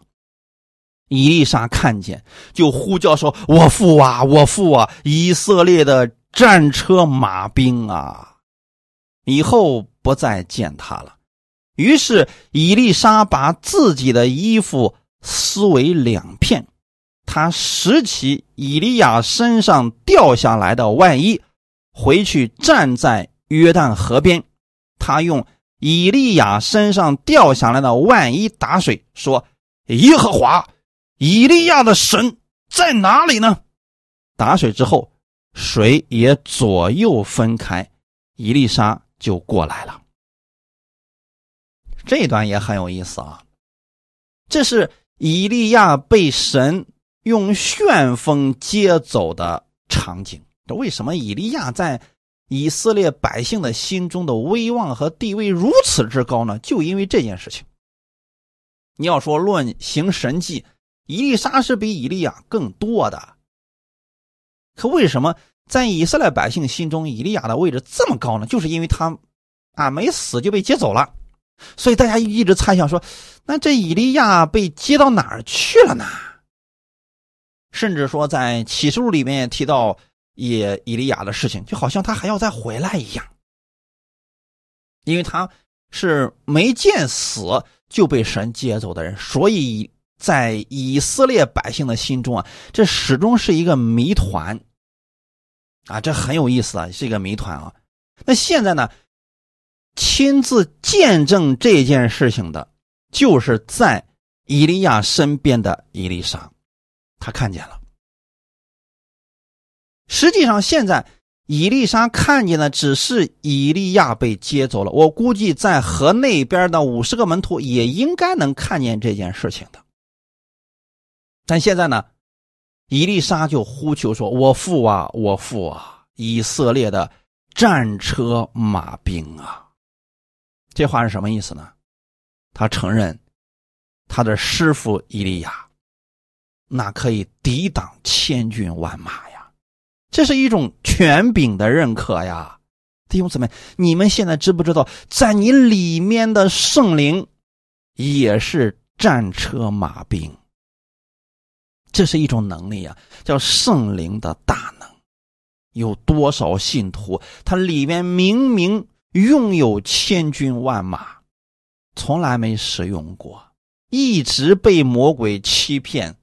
以利沙看见，就呼叫说：“我父啊，我父啊！以色列的。”战车马兵啊，以后不再见他了。于是伊丽莎把自己的衣服撕为两片，他拾起以利亚身上掉下来的外衣，回去站在约旦河边。他用以利亚身上掉下来的外衣打水，说：“耶和华，以利亚的神在哪里呢？”打水之后。水也左右分开，伊丽莎就过来了。这段也很有意思啊，这是以利亚被神用旋风接走的场景。这为什么以利亚在以色列百姓的心中的威望和地位如此之高呢？就因为这件事情。你要说论行神迹，伊丽莎是比以利亚更多的。可为什么在以色列百姓心中，以利亚的位置这么高呢？就是因为他啊没死就被接走了，所以大家一直猜想说，那这以利亚被接到哪儿去了呢？甚至说在启示录里面提到也以利亚的事情，就好像他还要再回来一样，因为他是没见死就被神接走的人，所以。在以色列百姓的心中啊，这始终是一个谜团啊，这很有意思啊，是一个谜团啊。那现在呢，亲自见证这件事情的，就是在以利亚身边的伊丽莎，他看见了。实际上，现在以丽莎看见的只是以利亚被接走了。我估计在河那边的五十个门徒也应该能看见这件事情的。但现在呢，以丽莎就呼求说：“我父啊，我父啊，以色列的战车马兵啊！”这话是什么意思呢？他承认他的师傅以利亚那可以抵挡千军万马呀。这是一种权柄的认可呀，弟兄姊妹，你们现在知不知道，在你里面的圣灵也是战车马兵？这是一种能力呀，叫圣灵的大能。有多少信徒，他里面明明拥有千军万马，从来没使用过，一直被魔鬼欺骗，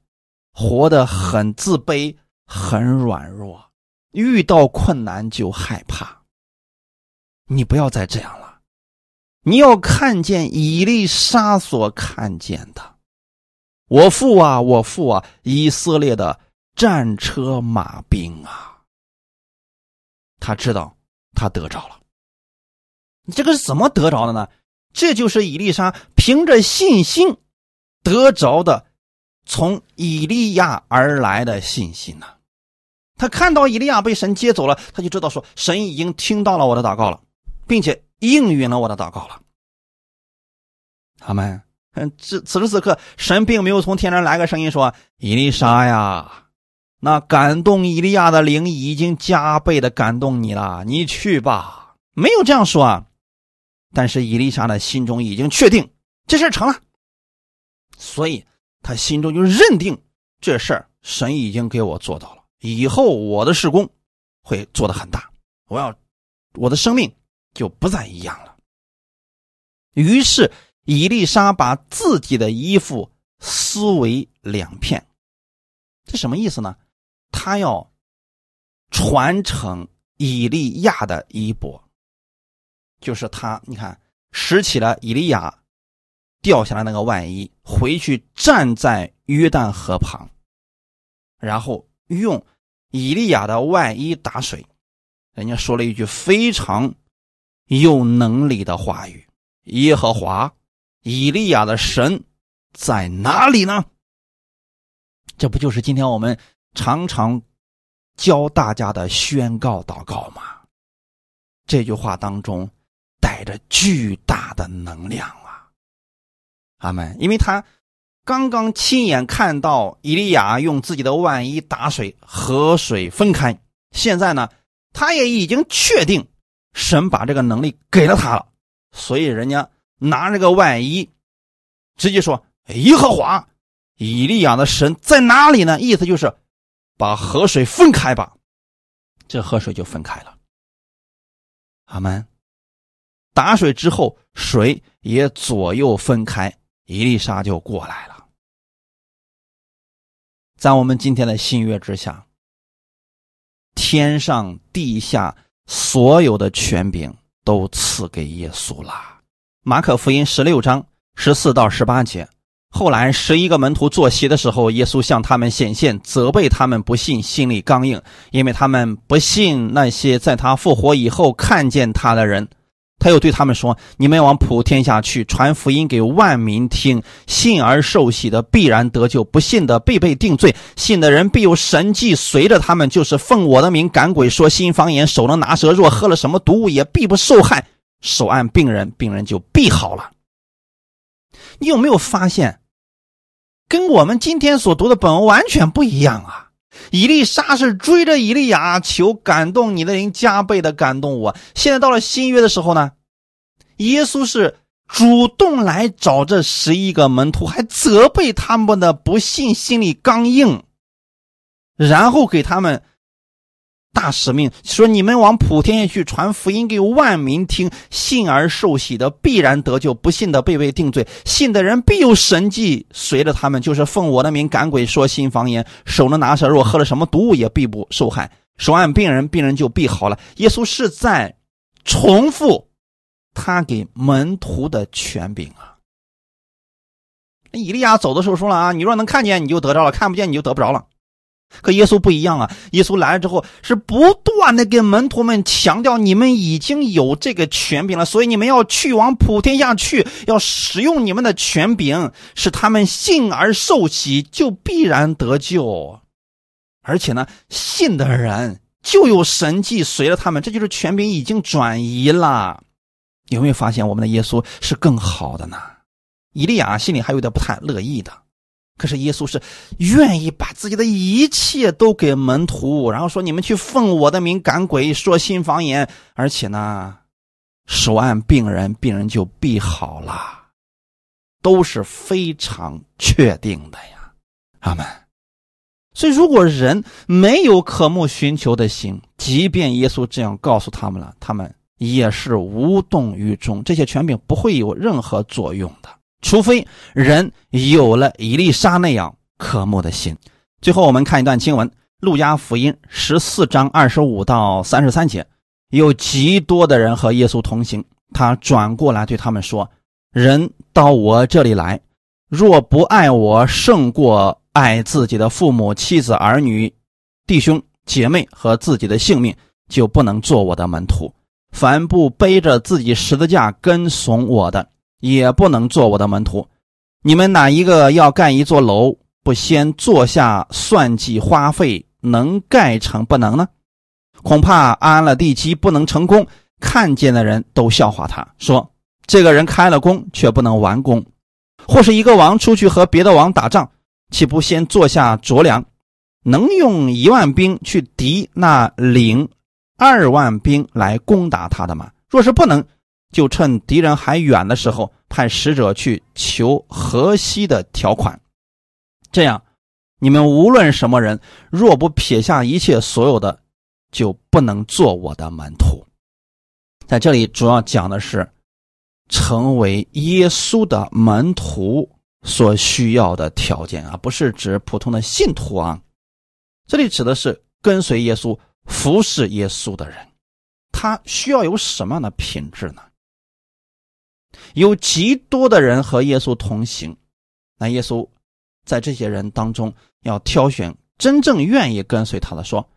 活得很自卑，很软弱。遇到困难就害怕，你不要再这样了。你要看见以利沙所看见的，我父啊，我父啊，以色列的战车马兵啊，他知道他得着了。你这个是怎么得着的呢？这就是以利沙凭着信心得着的，从以利亚而来的信心呢。他看到以利亚被神接走了，他就知道说神已经听到了我的祷告了，并且应允了我的祷告了。他们，嗯，此此时此刻，神并没有从天上来个声音说：“伊丽莎呀，那感动以利亚的灵已经加倍的感动你了，你去吧。”没有这样说啊。但是伊丽莎的心中已经确定这事成了，所以他心中就认定这事儿神已经给我做到了。以后我的事工会做得很大，我要我的生命就不再一样了。于是伊丽莎把自己的衣服撕为两片，这什么意思呢？他要传承以利亚的衣钵，就是他，你看拾起了以利亚掉下来那个外衣，回去站在约旦河旁，然后用。以利亚的外衣打水，人家说了一句非常有能力的话语：“耶和华，以利亚的神在哪里呢？”这不就是今天我们常常教大家的宣告祷告吗？这句话当中带着巨大的能量啊！阿门，因为他。刚刚亲眼看到以利亚用自己的外衣打水，河水分开。现在呢，他也已经确定神把这个能力给了他了，所以人家拿这个外衣，直接说：“耶和华，以利亚的神在哪里呢？”意思就是把河水分开吧，这河水就分开了。阿门。打水之后，水也左右分开，伊丽莎就过来了。在我们今天的新约之下，天上地下所有的权柄都赐给耶稣了。马可福音十六章十四到十八节。后来十一个门徒坐席的时候，耶稣向他们显现，责备他们不信，心里刚硬，因为他们不信那些在他复活以后看见他的人。他又对他们说：“你们往普天下去，传福音给万民听。信而受洗的必然得救，不信的必被定罪。信的人必有神迹随着他们，就是奉我的名赶鬼，说新方言，手能拿蛇，若喝了什么毒物，也必不受害。手按病人，病人就必好了。”你有没有发现，跟我们今天所读的本文完全不一样啊？以利沙是追着以利亚求感动你的人加倍的感动我。现在到了新约的时候呢，耶稣是主动来找这十一个门徒，还责备他们的不信，心里刚硬，然后给他们。大使命说：“你们往普天下去传福音给万民听，信而受洗的必然得救，不信的被被定罪。信的人必有神迹随着他们，就是奉我的名赶鬼，说新方言，手能拿蛇，若喝了什么毒物也必不受害。手按病人，病人就必好了。耶稣是在重复他给门徒的权柄啊。以利亚走的时候说了啊，你若能看见，你就得着了；看不见，你就得不着了。可耶稣不一样啊！耶稣来了之后，是不断的跟门徒们强调：你们已经有这个权柄了，所以你们要去往普天下去，要使用你们的权柄，使他们信而受洗，就必然得救。而且呢，信的人就有神迹随了他们，这就是权柄已经转移了。有没有发现我们的耶稣是更好的呢？以利亚心里还有点不太乐意的。可是耶稣是愿意把自己的一切都给门徒，然后说：“你们去奉我的名赶鬼，说新方言，而且呢，手按病人，病人就必好了，都是非常确定的呀。”阿门。所以，如果人没有渴慕寻求的心，即便耶稣这样告诉他们了，他们也是无动于衷，这些权柄不会有任何作用的。除非人有了以利沙那样渴慕的心。最后，我们看一段经文：《路加福音》十四章二十五到三十三节，有极多的人和耶稣同行。他转过来对他们说：“人到我这里来，若不爱我胜过爱自己的父母、妻子、儿女、弟兄、姐妹和自己的性命，就不能做我的门徒。凡不背着自己十字架跟从我的。”也不能做我的门徒。你们哪一个要盖一座楼，不先坐下算计花费，能盖成不能呢？恐怕安了地基不能成功，看见的人都笑话他，说这个人开了工却不能完工。或是一个王出去和别的王打仗，岂不先坐下酌量，能用一万兵去敌那领二万兵来攻打他的吗？若是不能。就趁敌人还远的时候，派使者去求河西的条款，这样，你们无论什么人，若不撇下一切所有的，就不能做我的门徒。在这里主要讲的是，成为耶稣的门徒所需要的条件啊，不是指普通的信徒啊。这里指的是跟随耶稣、服侍耶稣的人，他需要有什么样的品质呢？有极多的人和耶稣同行，那耶稣在这些人当中要挑选真正愿意跟随他的。说：“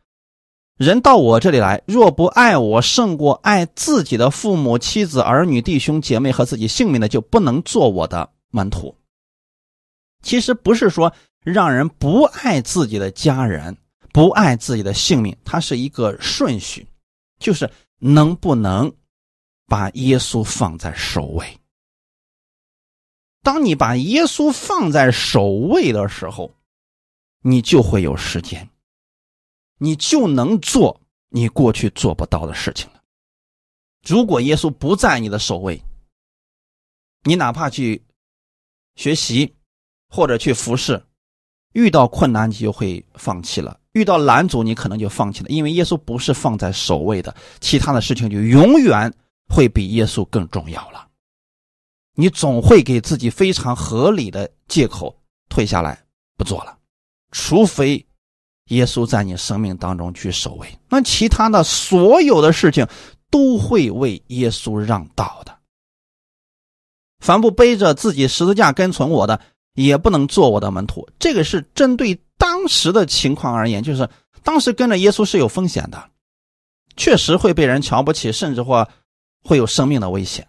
人到我这里来，若不爱我胜过爱自己的父母、妻子、儿女、弟兄、姐妹和自己性命的，就不能做我的门徒。”其实不是说让人不爱自己的家人、不爱自己的性命，它是一个顺序，就是能不能。把耶稣放在首位。当你把耶稣放在首位的时候，你就会有时间，你就能做你过去做不到的事情了。如果耶稣不在你的首位，你哪怕去学习或者去服侍，遇到困难你就会放弃了；遇到拦阻你可能就放弃了，因为耶稣不是放在首位的，其他的事情就永远。会比耶稣更重要了。你总会给自己非常合理的借口退下来不做了，除非耶稣在你生命当中去守卫，那其他的所有的事情都会为耶稣让道的。凡不背着自己十字架跟从我的，也不能做我的门徒。这个是针对当时的情况而言，就是当时跟着耶稣是有风险的，确实会被人瞧不起，甚至或。会有生命的危险。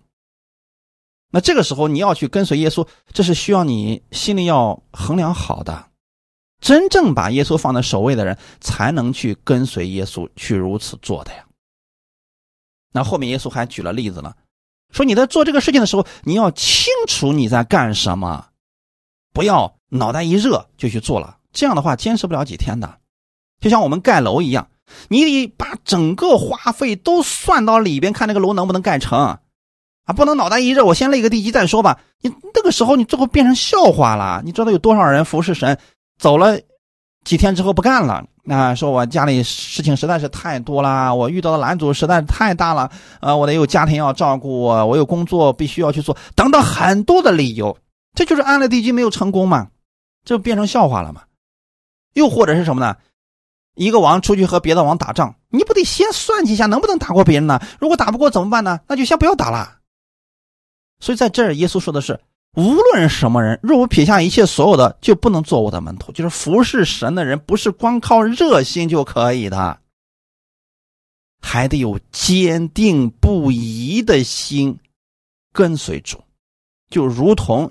那这个时候你要去跟随耶稣，这是需要你心里要衡量好的。真正把耶稣放在首位的人，才能去跟随耶稣去如此做的呀。那后面耶稣还举了例子呢，说你在做这个事情的时候，你要清楚你在干什么，不要脑袋一热就去做了，这样的话坚持不了几天的。就像我们盖楼一样。你得把整个花费都算到里边，看那个楼能不能盖成啊！不能脑袋一热，我先立个地基再说吧。你那个时候，你最后变成笑话了。你知道有多少人服侍神走了几天之后不干了？啊，说我家里事情实在是太多了，我遇到的拦阻实在是太大了。呃，我得有家庭要照顾，我有工作必须要去做，等等很多的理由。这就是安了地基没有成功嘛？这不变成笑话了吗？又或者是什么呢？一个王出去和别的王打仗，你不得先算计一下能不能打过别人呢？如果打不过怎么办呢？那就先不要打了。所以在这儿，耶稣说的是：无论什么人，若不撇下一切所有的，就不能做我的门徒。就是服侍神的人，不是光靠热心就可以的，还得有坚定不移的心跟随主，就如同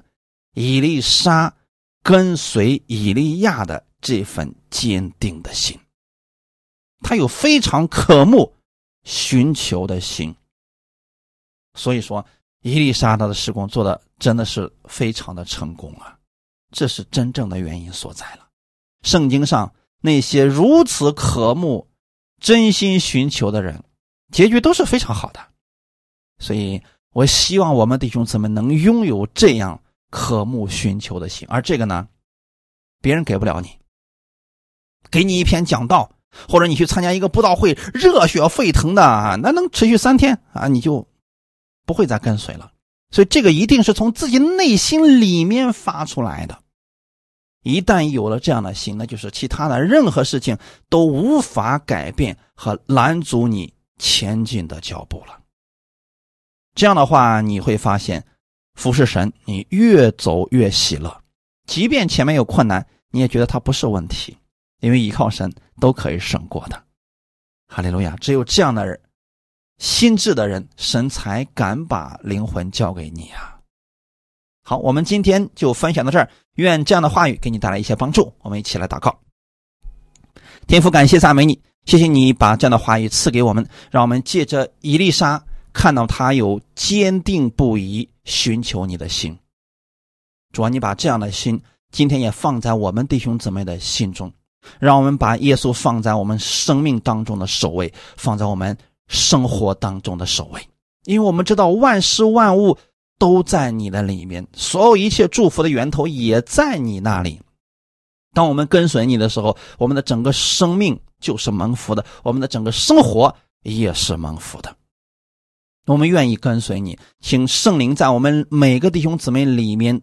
以利沙跟随以利亚的这份坚定的心。他有非常渴慕寻求的心，所以说。伊丽莎她的施工做的真的是非常的成功啊，这是真正的原因所在了。圣经上那些如此渴慕、真心寻求的人，结局都是非常好的。所以我希望我们弟兄姊妹能拥有这样渴慕寻求的心，而这个呢，别人给不了你。给你一篇讲道，或者你去参加一个布道会，热血沸腾的啊，那能持续三天啊，你就。不会再跟随了，所以这个一定是从自己内心里面发出来的。一旦有了这样的心，那就是其他的任何事情都无法改变和拦阻你前进的脚步了。这样的话，你会发现，服侍神，你越走越喜乐，即便前面有困难，你也觉得它不是问题，因为依靠神都可以胜过的。哈利路亚！只有这样的人。心智的人，神才敢把灵魂交给你啊！好，我们今天就分享到这儿。愿这样的话语给你带来一些帮助。我们一起来祷告。天父，感谢赞美你，谢谢你把这样的话语赐给我们，让我们借着伊丽莎看到他有坚定不移寻求你的心。主啊，你把这样的心今天也放在我们弟兄姊妹的心中，让我们把耶稣放在我们生命当中的首位，放在我们。生活当中的首位，因为我们知道万事万物都在你的里面，所有一切祝福的源头也在你那里。当我们跟随你的时候，我们的整个生命就是蒙福的，我们的整个生活也是蒙福的。我们愿意跟随你，请圣灵在我们每个弟兄姊妹里面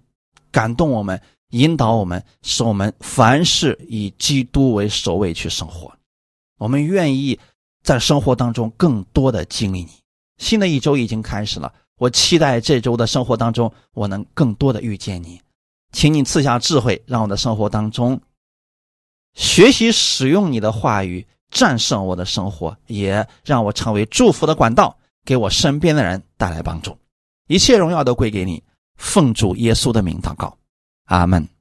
感动我们，引导我们，使我们凡事以基督为首位去生活。我们愿意。在生活当中更多的经历你，新的一周已经开始了，我期待这周的生活当中我能更多的遇见你，请你赐下智慧，让我的生活当中学习使用你的话语，战胜我的生活，也让我成为祝福的管道，给我身边的人带来帮助。一切荣耀都归给你，奉主耶稣的名祷告，阿门。